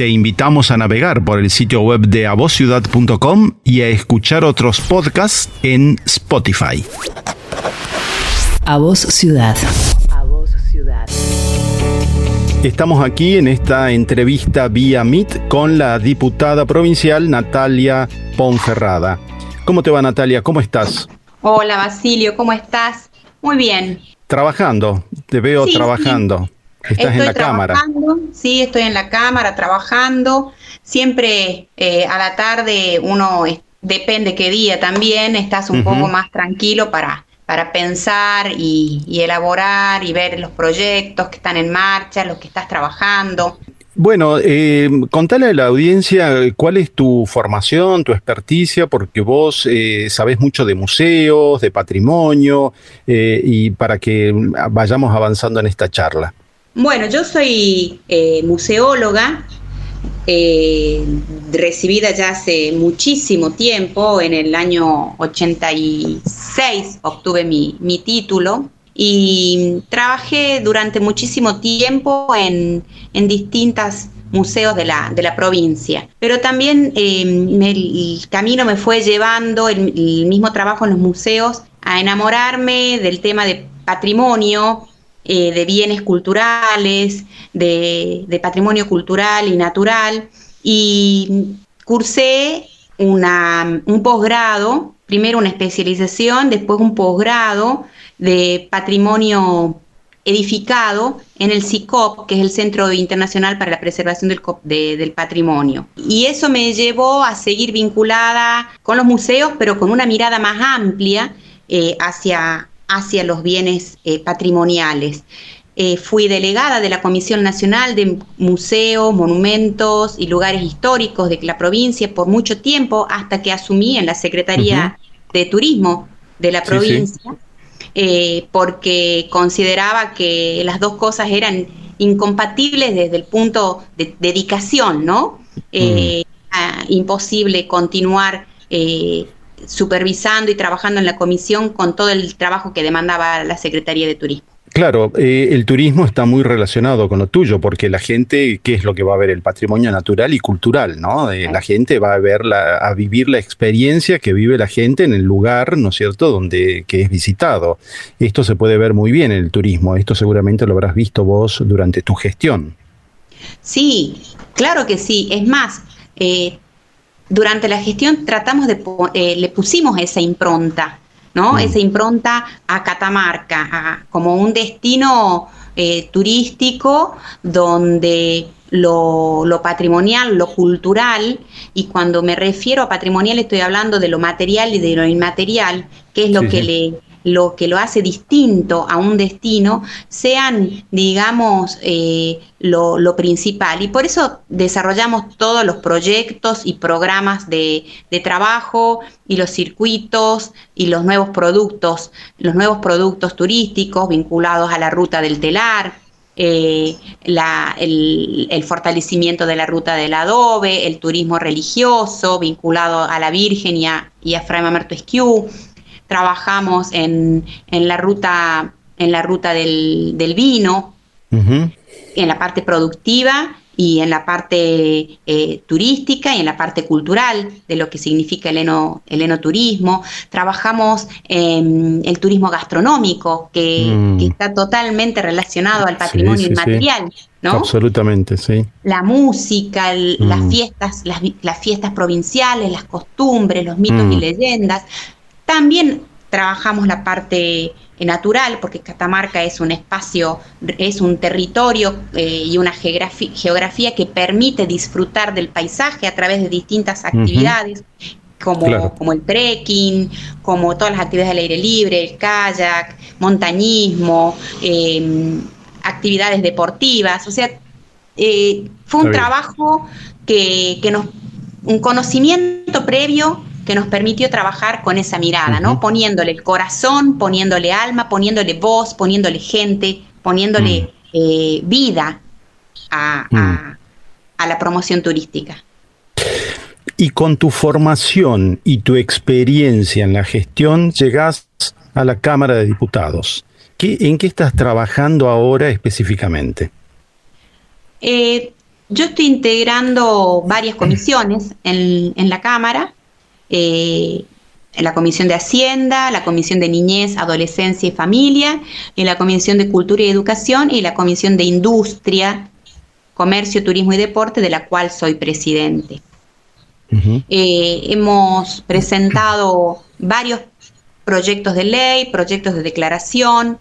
Te invitamos a navegar por el sitio web de avociudad.com y a escuchar otros podcasts en Spotify. A Voz Ciudad. A Voz Ciudad. Estamos aquí en esta entrevista vía Meet con la diputada provincial Natalia Ponferrada. ¿Cómo te va Natalia? ¿Cómo estás? Hola Basilio, ¿cómo estás? Muy bien. Trabajando, te veo trabajando. Estás en la cámara. Sí, estoy en la cámara trabajando. Siempre eh, a la tarde uno, depende qué día también, estás un poco más tranquilo para, para pensar y, elaborar y ver los proyectos que están en marcha, los que estás trabajando. Bueno, eh, contale a la audiencia cuál es tu formación, tu experticia, porque vos eh, sabés mucho de museos, de patrimonio, eh, y para que vayamos avanzando en esta charla. Bueno, yo soy eh, museóloga, eh, recibida ya hace muchísimo tiempo, en el año 86 obtuve mi, título y trabajé durante muchísimo tiempo en, en distintos museos de la, de la, provincia. Pero también eh, el camino me fue llevando, el mismo trabajo en los museos, a enamorarme del tema de patrimonio, eh, de bienes culturales, de, patrimonio cultural y natural, y cursé una, un posgrado, primero una especialización, después un posgrado de patrimonio edificado en el CICOP, que es el Centro Internacional para la Preservación del, del, Patrimonio. Y eso me llevó a seguir vinculada con los museos, pero con una mirada más amplia eh, hacia, hacia los bienes eh, patrimoniales. Eh, fui delegada de la Comisión Nacional de Museos, Monumentos y Lugares Históricos de la provincia por mucho tiempo hasta que asumí en la Secretaría de Turismo de la provincia, eh, porque consideraba que las dos cosas eran incompatibles desde el punto de dedicación, ¿no? imposible continuar supervisando y trabajando en la comisión con todo el trabajo que demandaba la Secretaría de Turismo. Claro, eh, el turismo está muy relacionado con lo tuyo, porque la gente, ¿qué es lo que va a ver? El patrimonio natural y cultural, ¿no? Eh, la gente va a ver, a vivir la experiencia que vive la gente en el lugar, ¿no es cierto?, donde que es visitado. Esto se puede ver muy bien en el turismo. Esto seguramente lo habrás visto vos durante tu gestión. Sí, claro que sí. Es más, eh, durante la gestión tratamos de, eh, le pusimos esa impronta, ¿no? Mm. Esa impronta a Catamarca, como un destino eh, turístico donde lo, patrimonial, lo cultural, y cuando me refiero a patrimonial estoy hablando de lo material y de lo inmaterial, que es lo que le lo que lo hace distinto a un destino sean, digamos, eh, lo, principal. Y por eso desarrollamos todos los proyectos y programas de, trabajo y los circuitos y los nuevos productos, los nuevos productos turísticos vinculados a la ruta del telar. Eh, el, fortalecimiento de la ruta del adobe, el turismo religioso vinculado a la Virgen y a, y a Fray Mamerto trabajamos en, en la ruta, en la ruta del, vino, en la parte productiva y en la parte eh, turística y en la parte cultural de lo que significa el, eno, el enoturismo. Trabajamos en el turismo gastronómico, que, mm. está totalmente relacionado al patrimonio inmaterial. ¿no? Absolutamente, sí. La música, las mm. fiestas, las, las, fiestas provinciales, las costumbres, los mitos y mm. leyendas, también trabajamos la parte natural, porque Catamarca es un espacio, es un territorio eh, y una geografía, que permite disfrutar del paisaje a través de distintas actividades. Como, como el trekking, como todas las actividades al aire libre, el kayak, montañismo, em, actividades deportivas. O sea, eh, fue un trabajo que, que nos, un conocimiento previo que nos permitió trabajar con esa mirada, ¿no? Poniéndole el corazón, poniéndole alma, poniéndole voz, poniéndole gente, poniéndole eh, vida mm. a, la promoción turística. Y con tu formación y tu experiencia en la gestión, llegás a la Cámara de Diputados. ¿En qué estás trabajando ahora específicamente? Eh, yo estoy integrando varias comisiones en, la Cámara, eh, en la Comisión de Hacienda, la Comisión de Niñez, Adolescencia y Familia, en la Comisión de Cultura y Educación y la Comisión de Industria, Comercio, Turismo y Deporte, de la cual soy presidente. Eh, hemos presentado varios proyectos de ley, proyectos de declaración,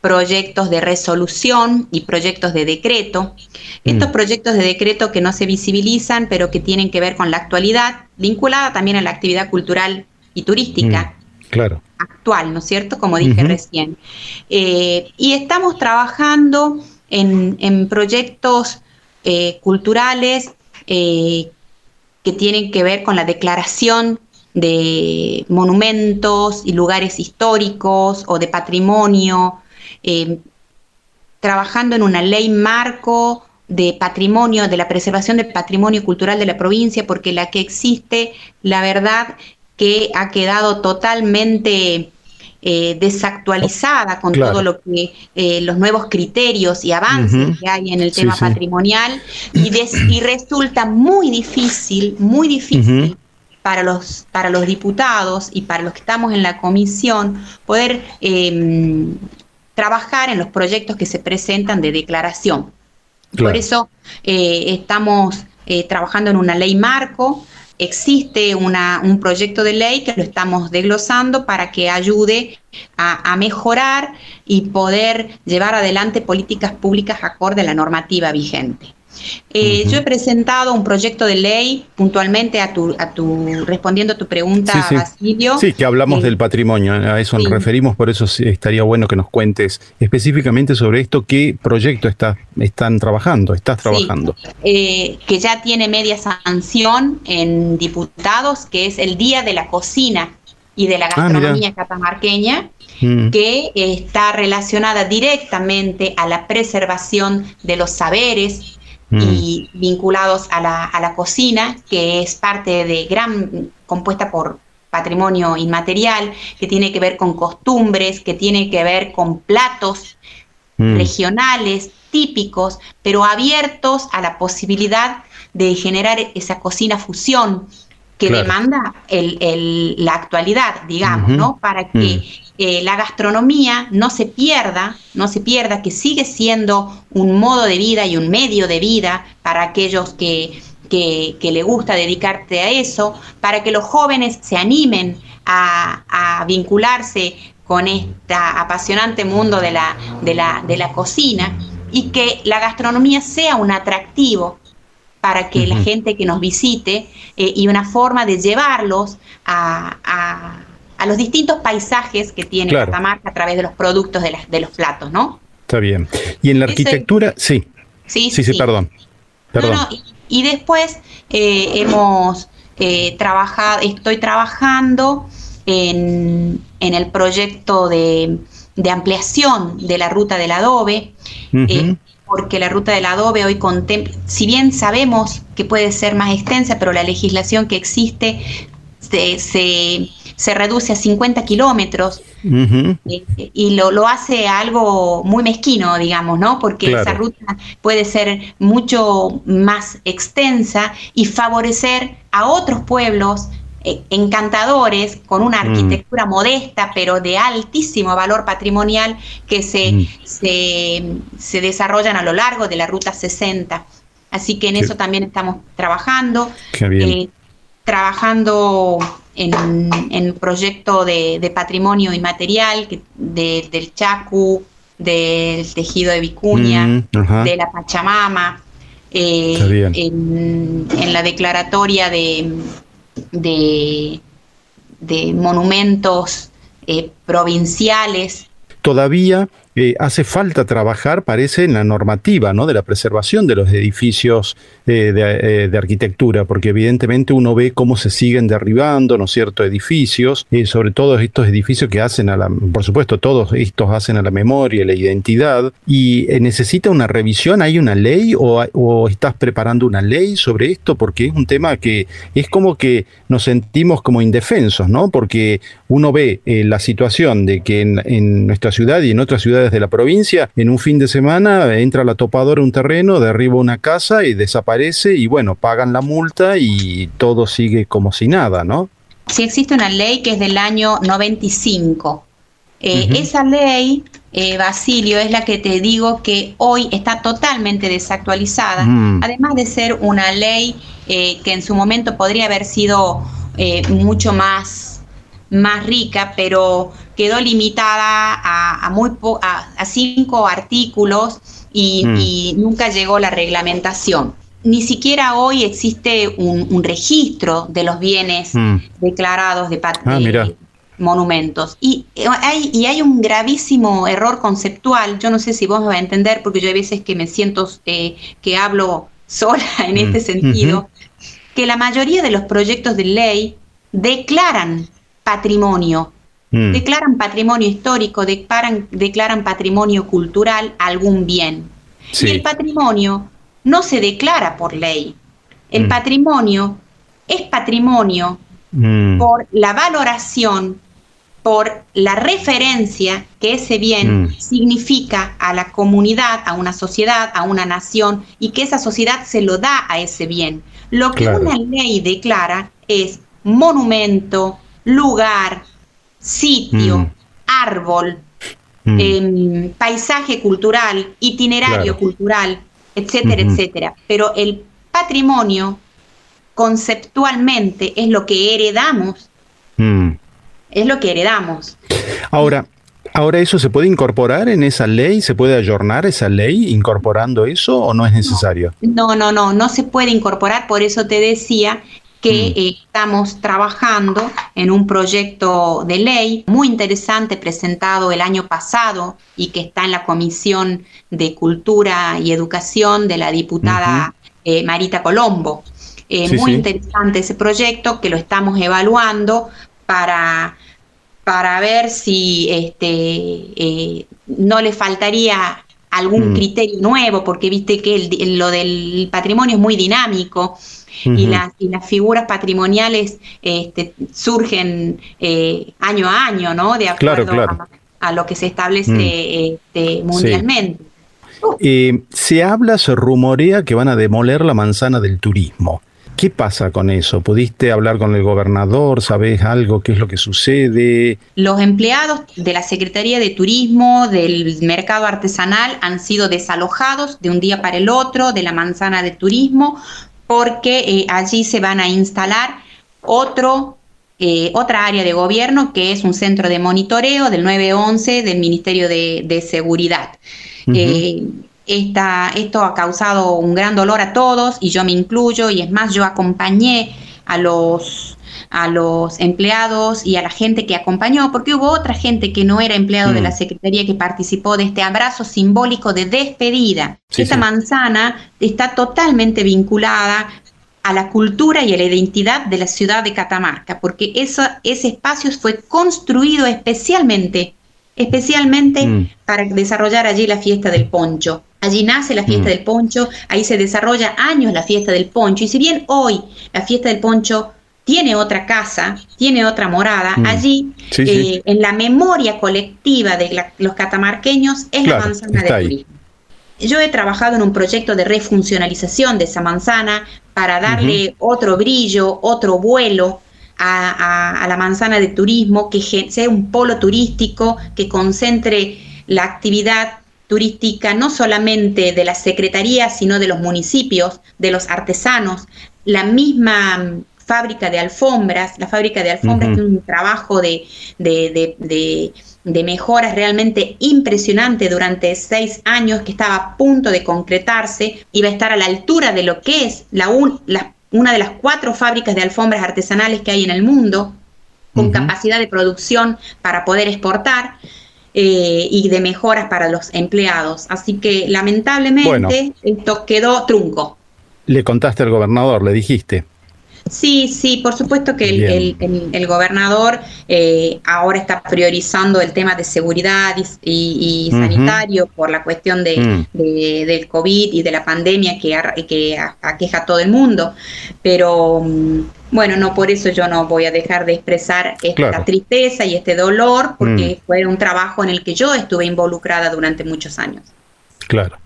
proyectos de resolución y proyectos de decreto. Estos mm. proyectos de decreto que no se visibilizan, pero que tienen que ver con la actualidad, vinculada también a la actividad cultural y turística. Mm, claro. Actual, ¿no es cierto? Como dije recién. Eh, y estamos trabajando en, proyectos eh, culturales eh, que tienen que ver con la declaración de monumentos y lugares históricos o de patrimonio, trabajando en una ley marco de patrimonio, de la preservación del patrimonio cultural de la provincia, porque la que existe, la verdad, que ha quedado totalmente eh, desactualizada con todo lo que eh, los nuevos criterios y avances que hay en el tema patrimonial. Y, y, resulta muy difícil, muy difícil para los para los diputados y para los que estamos en la comisión poder em, trabajar en los proyectos que se presentan de declaración. Por eso eh, estamos trabajando en una ley marco existe un proyecto de ley que lo estamos desglosando para que ayude a, mejorar y poder llevar adelante políticas públicas acorde a la normativa vigente. Eh, yo he presentado un proyecto de ley puntualmente a tu, a tu respondiendo a tu pregunta, sí, Basilio. Sí, que hablamos eh, del patrimonio, a eso nos referimos, por eso estaría bueno que nos cuentes específicamente sobre esto, qué proyecto está, están trabajando, estás trabajando. Eh, que ya tiene media sanción en diputados, que es el Día de la Cocina y de la ah, Gastronomía catamarqueña, mm. que está relacionada directamente a la preservación de los saberes, y mm. vinculados a la, a la cocina, que es parte de gran, compuesta por patrimonio inmaterial, que tiene que ver con costumbres, que tiene que ver con platos mm. regionales, típicos, pero abiertos a la posibilidad de generar esa cocina fusión que demanda el, la actualidad, digamos, ¿no? Para que mm. eh, la gastronomía no se pierda, no se pierda, que sigue siendo un modo de vida y un medio de vida para aquellos que, que, le gusta dedicarte a eso, para que los jóvenes se animen a, vincularse con este apasionante mundo de la, de, la, de la cocina y que la gastronomía sea un atractivo para que la gente que nos visite eh, y una forma de llevarlos a, los distintos paisajes que tiene Catamarca a través de los productos de, de los platos, ¿no? Está bien. Y en la arquitectura, sí. Sí, sí, sí, perdón. y, después eh, hemos eh, trabajado, estoy trabajando en, el proyecto de, ampliación de la ruta del adobe porque la ruta del adobe hoy contempla, si bien sabemos que puede ser más extensa, pero la legislación que existe se, reduce a 50 kilómetros eh, y lo, lo, hace algo muy mezquino, digamos, ¿no? Porque esa ruta puede ser mucho más extensa y favorecer a otros pueblos encantadores, con una mm. arquitectura modesta, pero de altísimo valor patrimonial, que se, mm. se, desarrollan a lo largo de la Ruta 60. Así que en eso también estamos trabajando. Eh, trabajando en, en proyecto de, patrimonio inmaterial del Chacu, del tejido de vicuña, mm, de la Pachamama, eh, en, la declaratoria de, de, monumentos eh, provinciales. Todavía eh, hace falta trabajar, parece, en la normativa ¿no? de la preservación de los edificios eh, de, de, arquitectura, porque evidentemente uno ve cómo se siguen derribando, ¿no cierto?, edificios, sobre todo estos edificios que hacen a la, por supuesto, todos estos hacen a la memoria, la identidad, y necesita una revisión, ¿hay una ley o, o estás preparando una ley sobre esto? Porque es un tema que es como que nos sentimos como indefensos, ¿no? Porque uno ve la situación de que en, en nuestra ciudad y en otras ciudades de la provincia, en un fin de semana entra la topadora a un terreno, derriba una casa y desaparece y bueno, pagan la multa y todo sigue como si nada, ¿no? Sí existe una ley que es del año 95. Eh, esa ley, eh, Basilio, es la que te digo que hoy está totalmente desactualizada, mm. además de ser una ley eh, que en su momento podría haber sido mucho más, más rica, pero quedó limitada a, muy a, cinco artículos mm. y, nunca llegó la reglamentación. Ni siquiera hoy existe un, registro de los bienes mm. declarados de patrimonio. Ah, monumentos. Y hay, y hay un gravísimo error conceptual, yo no sé si vos me vas a entender, porque yo hay veces que me siento eh, que hablo sola en mm. este sentido, que la mayoría de los proyectos de ley declaran patrimonio Mm. Declaran patrimonio histórico, declaran, declaran patrimonio cultural algún bien. Y el patrimonio no se declara por ley. El mm. patrimonio es patrimonio mm. por la valoración, por la referencia que ese bien significa a la comunidad, a una sociedad, a una nación, y que esa sociedad se lo da a ese bien. Lo que una ley declara es monumento, lugar, sitio, mm. árbol, mm. Em, paisaje cultural, itinerario cultural, etcétera, etcétera. Pero el patrimonio conceptualmente es lo que heredamos. Mm. Es lo que heredamos. Ahora, Ahora, ¿eso se puede incorporar en esa ley? ¿Se puede ayornar esa ley incorporando eso o no es necesario? No, no, no, no se puede incorporar, por eso te decía que mm. eh, estamos trabajando en un proyecto de ley muy interesante presentado el año pasado y que está en la Comisión de Cultura y Educación de la diputada eh, Marita Colombo. Eh, muy interesante ese proyecto que lo estamos evaluando para, para ver si este, no le faltaría algún mm. criterio nuevo, porque viste que lo del patrimonio es muy dinámico y, las, y las figuras patrimoniales este, surgen eh, año a año, ¿no? De acuerdo A, lo que se establece mm. este, mundialmente. Eh, se habla, se rumorea que van a demoler la manzana del turismo. ¿Qué pasa con eso? ¿Pudiste hablar con el gobernador? ¿Sabés algo? ¿Qué es lo que sucede? Los empleados de la Secretaría de Turismo, del mercado artesanal, han sido desalojados de un día para el otro de la manzana de turismo porque eh, allí se van a instalar otro, eh, otra área de gobierno que es un centro de monitoreo del 911 del Ministerio de, Seguridad. Eh, esto ha causado un gran dolor a todos y yo me incluyo y es más, yo acompañé a los a los empleados y a la gente que acompañó, porque hubo otra gente que no era empleado de la mm. Secretaría que participó de este abrazo simbólico de despedida. Esta manzana está totalmente vinculada a la cultura y a la identidad de la ciudad de Catamarca, porque eso, ese espacio fue construido especialmente, especialmente mm. para desarrollar allí la fiesta del poncho. Allí nace la fiesta mm. del poncho, ahí se desarrolla años la fiesta del poncho, y si bien hoy la fiesta del poncho tiene otra casa, tiene otra morada, mm. allí eh, en la memoria colectiva de los catamarqueños es la manzana de turismo. Yo he trabajado en un proyecto de refuncionalización de esa manzana para darle otro brillo, otro vuelo a, la manzana de turismo, que sea un polo turístico que concentre la actividad turística no solamente de la Secretaría, sino de los municipios, de los artesanos, la misma fábrica de alfombras. La fábrica de alfombras tiene un trabajo de, de, mejoras realmente impresionante durante seis años que estaba a punto de concretarse. Iba a estar a la altura de lo que es la, una de las cuatro fábricas de alfombras artesanales que hay en el mundo, con capacidad de producción para poder exportar. Eh, y de mejoras para los empleados. Así que lamentablemente esto quedó trunco. le contaste al gobernador, le dijiste. Sí, sí, por supuesto que el, gobernador eh, ahora está priorizando el tema de seguridad y, sanitario por la cuestión mm. de, del COVID y de la pandemia que, que aqueja a todo el mundo. Pero mm, bueno, no por eso yo no voy a dejar de expresar esta tristeza y este dolor, porque mm. fue un trabajo en el que yo estuve involucrada durante muchos años. Claro.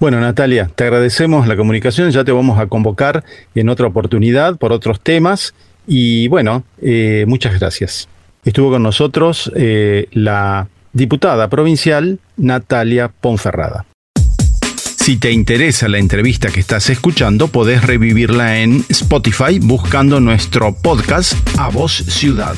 Bueno, Natalia, te agradecemos la comunicación, ya te vamos a convocar en otra oportunidad por otros temas y bueno, eh, muchas gracias. Estuvo con nosotros eh, la diputada provincial Natalia Ponferrada. Si te interesa la entrevista que estás escuchando, podés revivirla en Spotify buscando nuestro podcast A Voz Ciudad.